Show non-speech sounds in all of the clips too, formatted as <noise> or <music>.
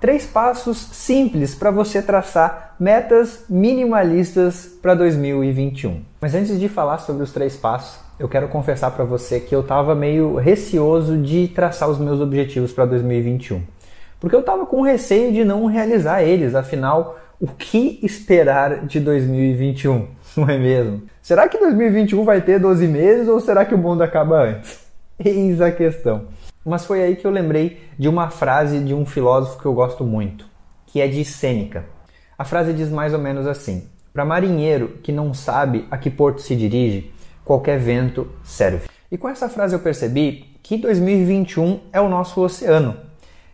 Três passos simples para você traçar metas minimalistas para 2021. Mas antes de falar sobre os três passos, eu quero confessar para você que eu estava meio receoso de traçar os meus objetivos para 2021. Porque eu estava com receio de não realizar eles, afinal, o que esperar de 2021? <laughs> Não é mesmo? Será que 2021 vai ter 12 meses ou será que o mundo acaba antes? <laughs> Eis a questão. Mas foi aí que eu lembrei de uma frase de um filósofo que eu gosto muito, que é de Sêneca. A frase diz mais ou menos assim: Para marinheiro que não sabe a que porto se dirige, qualquer vento serve. E com essa frase eu percebi que 2021 é o nosso oceano.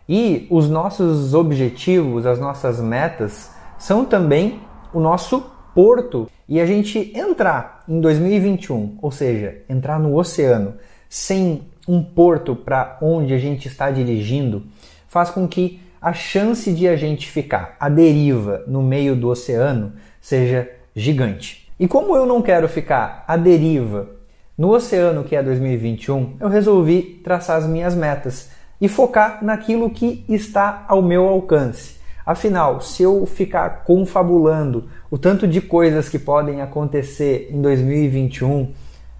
E os nossos objetivos, as nossas metas, são também o nosso porto. E a gente entrar em 2021, ou seja, entrar no oceano, sem um porto para onde a gente está dirigindo faz com que a chance de a gente ficar à deriva no meio do oceano seja gigante. E como eu não quero ficar à deriva no oceano que é 2021, eu resolvi traçar as minhas metas e focar naquilo que está ao meu alcance. Afinal, se eu ficar confabulando o tanto de coisas que podem acontecer em 2021,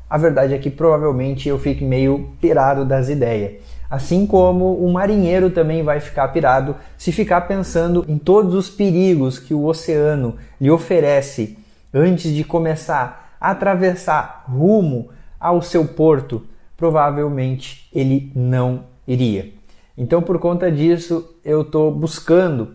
a verdade é que provavelmente eu fique meio pirado das ideias. Assim como o marinheiro também vai ficar pirado se ficar pensando em todos os perigos que o oceano lhe oferece antes de começar a atravessar rumo ao seu porto, provavelmente ele não iria. Então, por conta disso, eu estou buscando,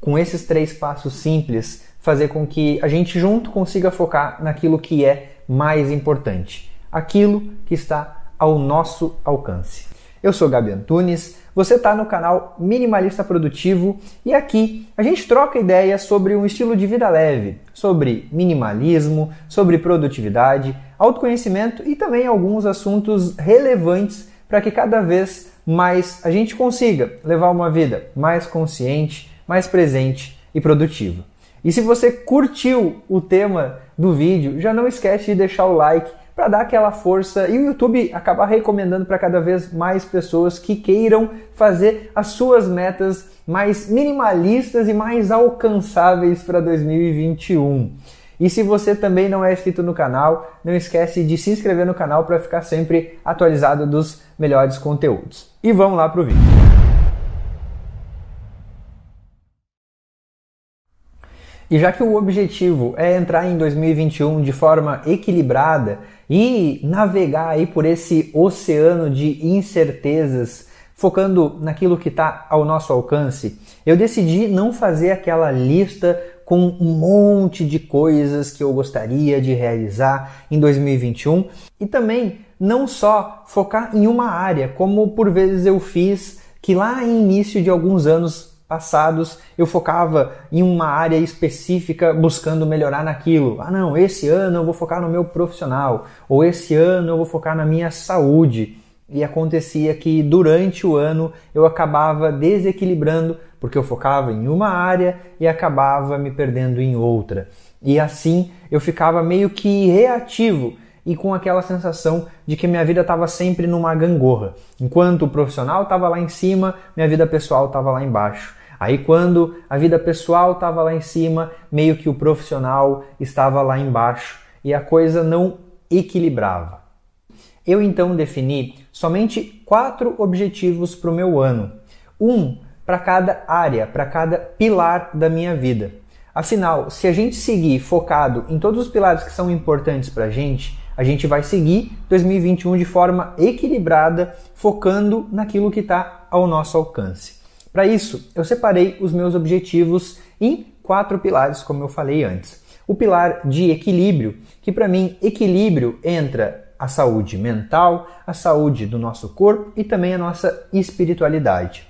com esses três passos simples, fazer com que a gente junto consiga focar naquilo que é mais importante aquilo que está ao nosso alcance. Eu sou Gabi Antunes, você está no canal Minimalista Produtivo e aqui a gente troca ideias sobre um estilo de vida leve, sobre minimalismo, sobre produtividade, autoconhecimento e também alguns assuntos relevantes para que cada vez mais a gente consiga levar uma vida mais consciente, mais presente e produtiva. E se você curtiu o tema do vídeo, já não esquece de deixar o like para dar aquela força e o YouTube acabar recomendando para cada vez mais pessoas que queiram fazer as suas metas mais minimalistas e mais alcançáveis para 2021. E se você também não é inscrito no canal, não esquece de se inscrever no canal para ficar sempre atualizado dos melhores conteúdos. E vamos lá para o vídeo. E já que o objetivo é entrar em 2021 de forma equilibrada e navegar aí por esse oceano de incertezas, focando naquilo que está ao nosso alcance, eu decidi não fazer aquela lista com um monte de coisas que eu gostaria de realizar em 2021 e também não só focar em uma área, como por vezes eu fiz que lá em início de alguns anos passados eu focava em uma área específica buscando melhorar naquilo. Ah, não, esse ano eu vou focar no meu profissional, ou esse ano eu vou focar na minha saúde. E acontecia que durante o ano eu acabava desequilibrando porque eu focava em uma área e acabava me perdendo em outra. E assim eu ficava meio que reativo e com aquela sensação de que minha vida estava sempre numa gangorra. Enquanto o profissional estava lá em cima, minha vida pessoal estava lá embaixo. Aí quando a vida pessoal estava lá em cima, meio que o profissional estava lá embaixo e a coisa não equilibrava. Eu então defini somente quatro objetivos para o meu ano. Um para cada área, para cada pilar da minha vida. Afinal, se a gente seguir focado em todos os pilares que são importantes para a gente, a gente vai seguir 2021 de forma equilibrada, focando naquilo que está ao nosso alcance. Para isso, eu separei os meus objetivos em quatro pilares, como eu falei antes. O pilar de equilíbrio, que para mim equilíbrio entra a saúde mental, a saúde do nosso corpo e também a nossa espiritualidade.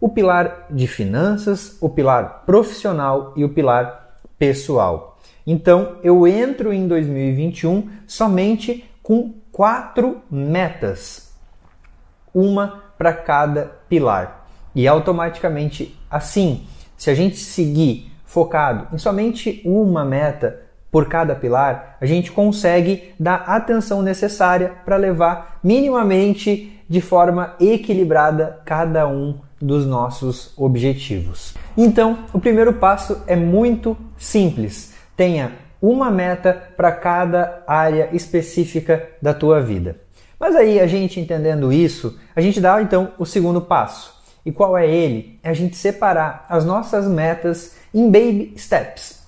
O pilar de finanças, o pilar profissional e o pilar pessoal. Então eu entro em 2021 somente com quatro metas, uma para cada pilar. E automaticamente assim, se a gente seguir focado em somente uma meta por cada pilar, a gente consegue dar atenção necessária para levar minimamente de forma equilibrada cada um dos nossos objetivos. Então, o primeiro passo é muito simples. Tenha uma meta para cada área específica da tua vida. Mas aí, a gente entendendo isso, a gente dá então o segundo passo. E qual é ele? É a gente separar as nossas metas em baby steps,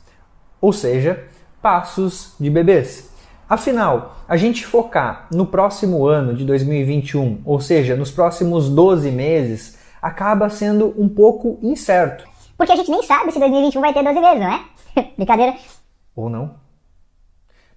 ou seja, passos de bebês. Afinal, a gente focar no próximo ano de 2021, ou seja, nos próximos 12 meses, acaba sendo um pouco incerto. Porque a gente nem sabe se 2021 vai ter 12 meses, não é? <laughs> Brincadeira. Ou não.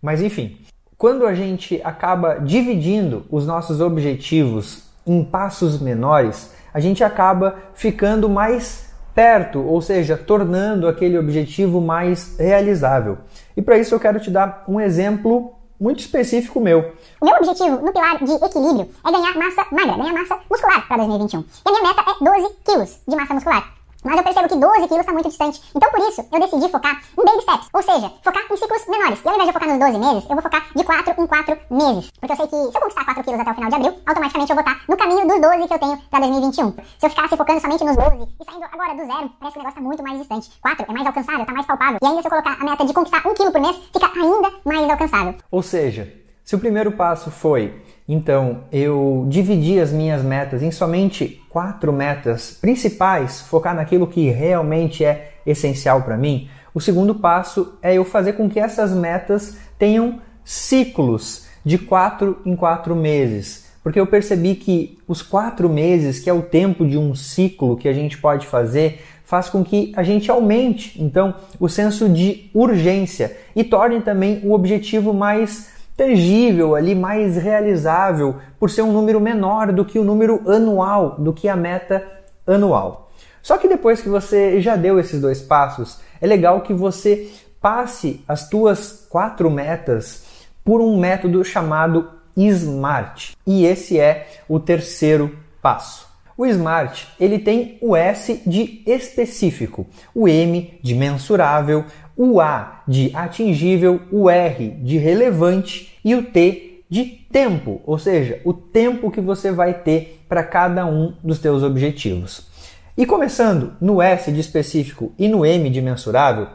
Mas enfim, quando a gente acaba dividindo os nossos objetivos em passos menores, a gente acaba ficando mais perto, ou seja, tornando aquele objetivo mais realizável. E para isso eu quero te dar um exemplo muito específico meu. O meu objetivo no pilar de equilíbrio é ganhar massa magra, ganhar massa muscular para 2021. E a minha meta é 12 quilos de massa muscular. Mas eu percebo que 12 quilos está muito distante. Então, por isso, eu decidi focar em baby steps. Ou seja, focar em ciclos menores. E ao invés de focar nos 12 meses, eu vou focar de 4 em 4 meses. Porque eu sei que se eu conquistar 4 quilos até o final de abril, automaticamente eu vou estar no caminho dos 12 que eu tenho para 2021. Se eu ficasse focando somente nos 12 e saindo agora do zero, parece que o negócio está muito mais distante. 4 é mais alcançável, está mais palpável. E ainda se eu colocar a meta de conquistar 1 quilo por mês, fica ainda mais alcançável. Ou seja, se o primeiro passo foi então, eu dividi as minhas metas em somente quatro metas principais, focar naquilo que realmente é essencial para mim. O segundo passo é eu fazer com que essas metas tenham ciclos de quatro em quatro meses, porque eu percebi que os quatro meses, que é o tempo de um ciclo que a gente pode fazer, faz com que a gente aumente então o senso de urgência e torne também o objetivo mais tangível ali, mais realizável, por ser um número menor do que o número anual, do que a meta anual. Só que depois que você já deu esses dois passos, é legal que você passe as tuas quatro metas por um método chamado SMART. E esse é o terceiro passo. O SMART ele tem o S de específico, o M de mensurável, o A de atingível, o R de relevante e o T de tempo, ou seja, o tempo que você vai ter para cada um dos teus objetivos. E começando no S de específico e no M de mensurável,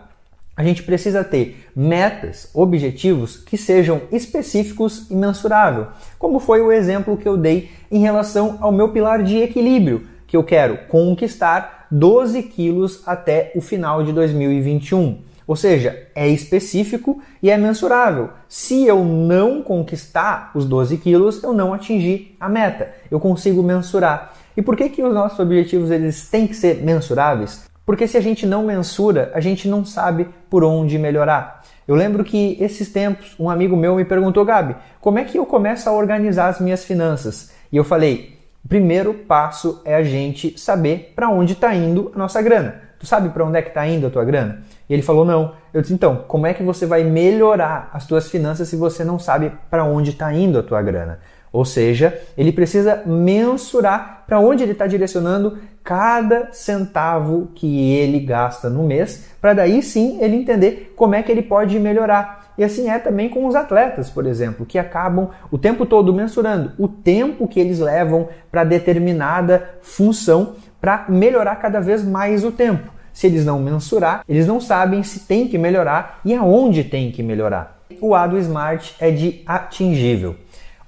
a gente precisa ter metas, objetivos que sejam específicos e mensurável, como foi o exemplo que eu dei em relação ao meu pilar de equilíbrio, que eu quero conquistar 12 quilos até o final de 2021. Ou seja, é específico e é mensurável. Se eu não conquistar os 12 quilos, eu não atingi a meta. Eu consigo mensurar. E por que, que os nossos objetivos eles têm que ser mensuráveis? Porque se a gente não mensura, a gente não sabe por onde melhorar. Eu lembro que esses tempos um amigo meu me perguntou, Gabi, como é que eu começo a organizar as minhas finanças? E eu falei, o primeiro passo é a gente saber para onde está indo a nossa grana. Tu sabe para onde é que está indo a tua grana? E ele falou: Não. Eu disse: Então, como é que você vai melhorar as tuas finanças se você não sabe para onde está indo a tua grana? Ou seja, ele precisa mensurar para onde ele está direcionando cada centavo que ele gasta no mês, para daí sim ele entender como é que ele pode melhorar. E assim é também com os atletas, por exemplo, que acabam o tempo todo mensurando o tempo que eles levam para determinada função para melhorar cada vez mais o tempo. Se eles não mensurar, eles não sabem se tem que melhorar e aonde tem que melhorar. O A do Smart é de atingível.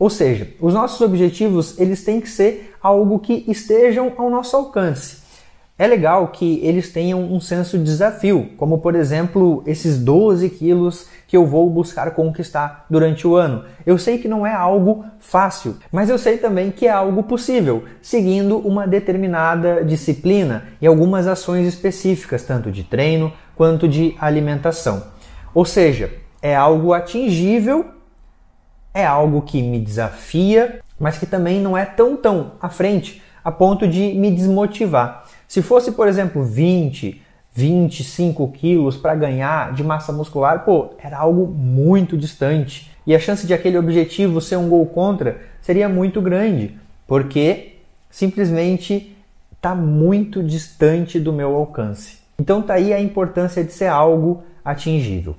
Ou seja, os nossos objetivos eles têm que ser algo que estejam ao nosso alcance. É legal que eles tenham um senso de desafio, como por exemplo esses 12 quilos que eu vou buscar conquistar durante o ano. Eu sei que não é algo fácil, mas eu sei também que é algo possível, seguindo uma determinada disciplina e algumas ações específicas, tanto de treino quanto de alimentação. Ou seja, é algo atingível é algo que me desafia, mas que também não é tão tão à frente a ponto de me desmotivar. Se fosse, por exemplo, 20, 25 quilos para ganhar de massa muscular, pô, era algo muito distante. E a chance de aquele objetivo ser um gol contra seria muito grande, porque simplesmente está muito distante do meu alcance. Então tá aí a importância de ser algo atingível.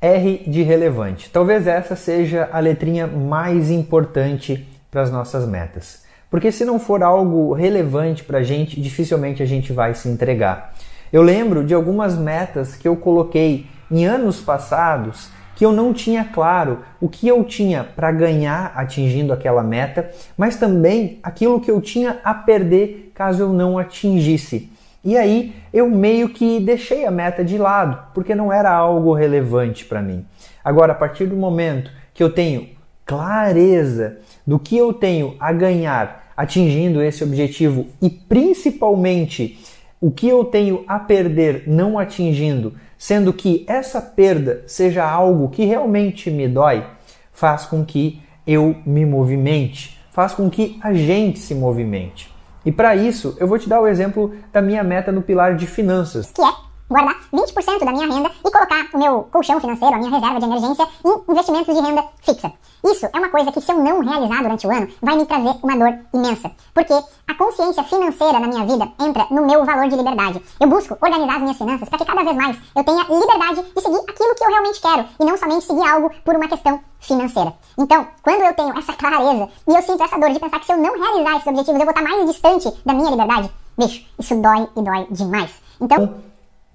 R de relevante. Talvez essa seja a letrinha mais importante para as nossas metas. Porque se não for algo relevante para a gente, dificilmente a gente vai se entregar. Eu lembro de algumas metas que eu coloquei em anos passados que eu não tinha claro o que eu tinha para ganhar atingindo aquela meta, mas também aquilo que eu tinha a perder caso eu não atingisse. E aí eu meio que deixei a meta de lado, porque não era algo relevante para mim. Agora, a partir do momento que eu tenho clareza do que eu tenho a ganhar atingindo esse objetivo e principalmente o que eu tenho a perder não atingindo, sendo que essa perda seja algo que realmente me dói, faz com que eu me movimente, faz com que a gente se movimente. E para isso, eu vou te dar o exemplo da minha meta no pilar de finanças. Que é guardar 20% da minha renda e colocar o meu colchão financeiro, a minha reserva de emergência, em investimentos de renda fixa. Isso é uma coisa que, se eu não realizar durante o ano, vai me trazer uma dor imensa. Porque a consciência financeira na minha vida entra no meu valor de liberdade. Eu busco organizar as minhas finanças para que cada vez mais eu tenha liberdade de seguir aquilo que eu realmente quero e não somente seguir algo por uma questão financeira. Então, quando eu tenho essa clareza e eu sinto essa dor de pensar que se eu não realizar esses objetivos eu vou estar mais distante da minha liberdade, bicho, isso dói e dói demais. Então,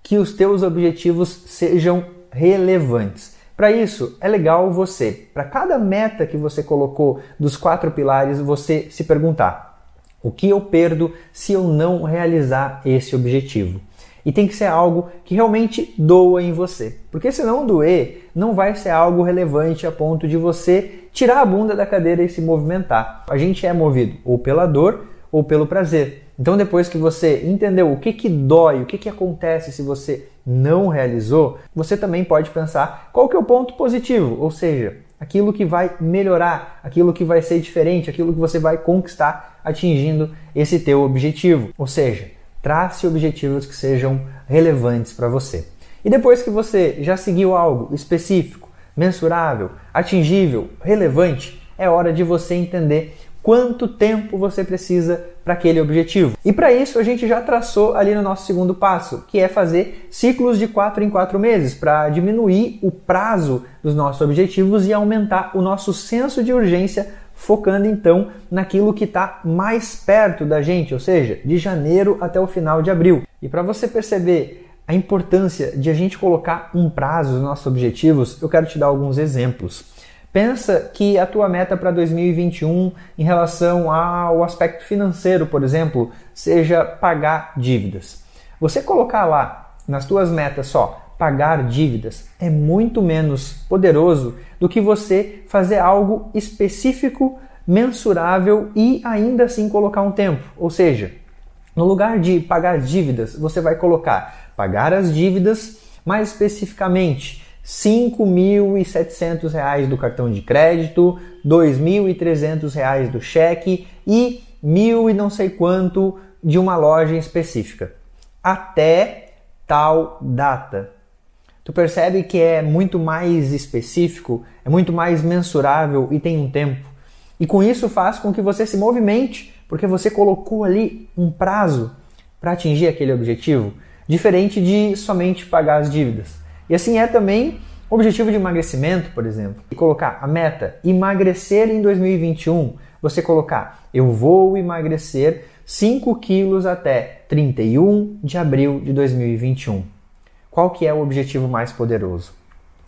que os teus objetivos sejam relevantes. Para isso, é legal você, para cada meta que você colocou dos quatro pilares, você se perguntar: o que eu perdo se eu não realizar esse objetivo? E tem que ser algo que realmente doa em você. Porque se não doer, não vai ser algo relevante a ponto de você tirar a bunda da cadeira e se movimentar. A gente é movido ou pela dor ou pelo prazer. Então, depois que você entendeu o que, que dói, o que, que acontece se você não realizou, você também pode pensar qual que é o ponto positivo, ou seja, aquilo que vai melhorar, aquilo que vai ser diferente, aquilo que você vai conquistar atingindo esse teu objetivo. Ou seja, trace objetivos que sejam relevantes para você. E depois que você já seguiu algo específico, mensurável, atingível, relevante, é hora de você entender quanto tempo você precisa para aquele objetivo. E para isso a gente já traçou ali no nosso segundo passo, que é fazer ciclos de 4 em 4 meses, para diminuir o prazo dos nossos objetivos e aumentar o nosso senso de urgência, focando então naquilo que está mais perto da gente, ou seja, de janeiro até o final de abril. E para você perceber a importância de a gente colocar um prazo nos nossos objetivos, eu quero te dar alguns exemplos. Pensa que a tua meta para 2021 em relação ao aspecto financeiro, por exemplo, seja pagar dívidas. Você colocar lá nas tuas metas só pagar dívidas é muito menos poderoso do que você fazer algo específico, mensurável e ainda assim colocar um tempo. Ou seja, no lugar de pagar dívidas, você vai colocar pagar as dívidas mais especificamente R$ 5.700 do cartão de crédito, R$ 2.300 do cheque e mil e não sei quanto de uma loja específica. Até tal data. Tu percebe que é muito mais específico, é muito mais mensurável e tem um tempo. E com isso faz com que você se movimente, porque você colocou ali um prazo para atingir aquele objetivo, diferente de somente pagar as dívidas. E assim é também o objetivo de emagrecimento, por exemplo, e colocar a meta emagrecer em 2021, você colocar eu vou emagrecer 5 quilos até 31 de abril de 2021. Qual que é o objetivo mais poderoso?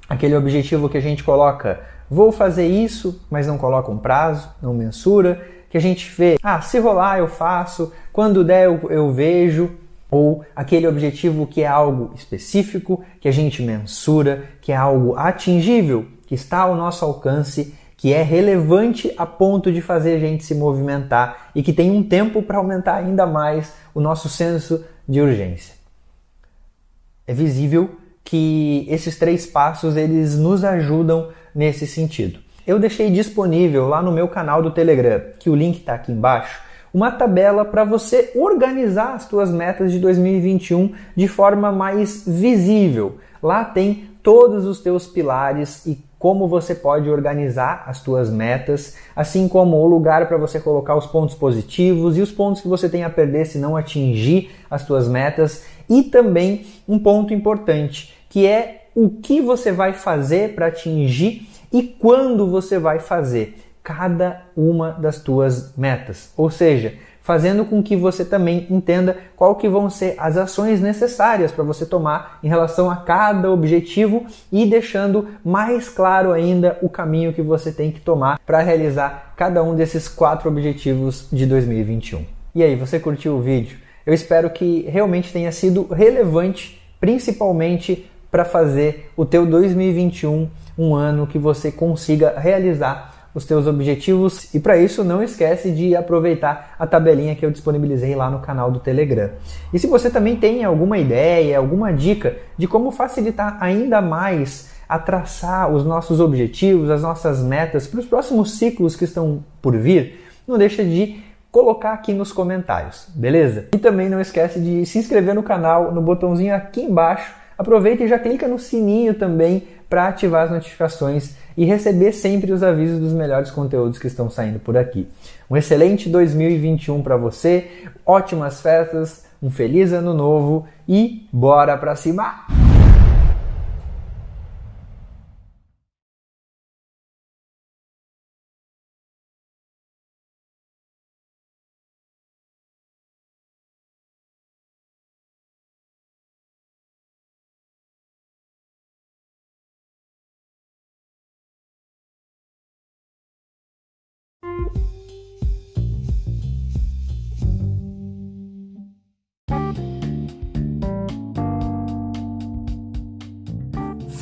Aquele objetivo que a gente coloca vou fazer isso, mas não coloca um prazo, não mensura, que a gente vê, ah, se rolar eu faço, quando der eu, eu vejo, ou aquele objetivo que é algo específico, que a gente mensura, que é algo atingível, que está ao nosso alcance, que é relevante a ponto de fazer a gente se movimentar e que tem um tempo para aumentar ainda mais o nosso senso de urgência. É visível que esses três passos eles nos ajudam nesse sentido. eu deixei disponível lá no meu canal do Telegram, que o link está aqui embaixo, uma tabela para você organizar as suas metas de 2021 de forma mais visível. Lá tem todos os teus pilares e como você pode organizar as tuas metas, assim como o lugar para você colocar os pontos positivos e os pontos que você tem a perder se não atingir as tuas metas e também um ponto importante, que é o que você vai fazer para atingir e quando você vai fazer cada uma das tuas metas. Ou seja, fazendo com que você também entenda qual que vão ser as ações necessárias para você tomar em relação a cada objetivo e deixando mais claro ainda o caminho que você tem que tomar para realizar cada um desses quatro objetivos de 2021. E aí, você curtiu o vídeo? Eu espero que realmente tenha sido relevante, principalmente para fazer o teu 2021 um ano que você consiga realizar os teus objetivos e para isso não esquece de aproveitar a tabelinha que eu disponibilizei lá no canal do Telegram. E se você também tem alguma ideia, alguma dica de como facilitar ainda mais a traçar os nossos objetivos, as nossas metas para os próximos ciclos que estão por vir, não deixa de colocar aqui nos comentários, beleza? E também não esquece de se inscrever no canal, no botãozinho aqui embaixo. Aproveita e já clica no sininho também para ativar as notificações e receber sempre os avisos dos melhores conteúdos que estão saindo por aqui. Um excelente 2021 para você, ótimas festas, um feliz ano novo e bora para cima!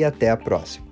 e até a próxima.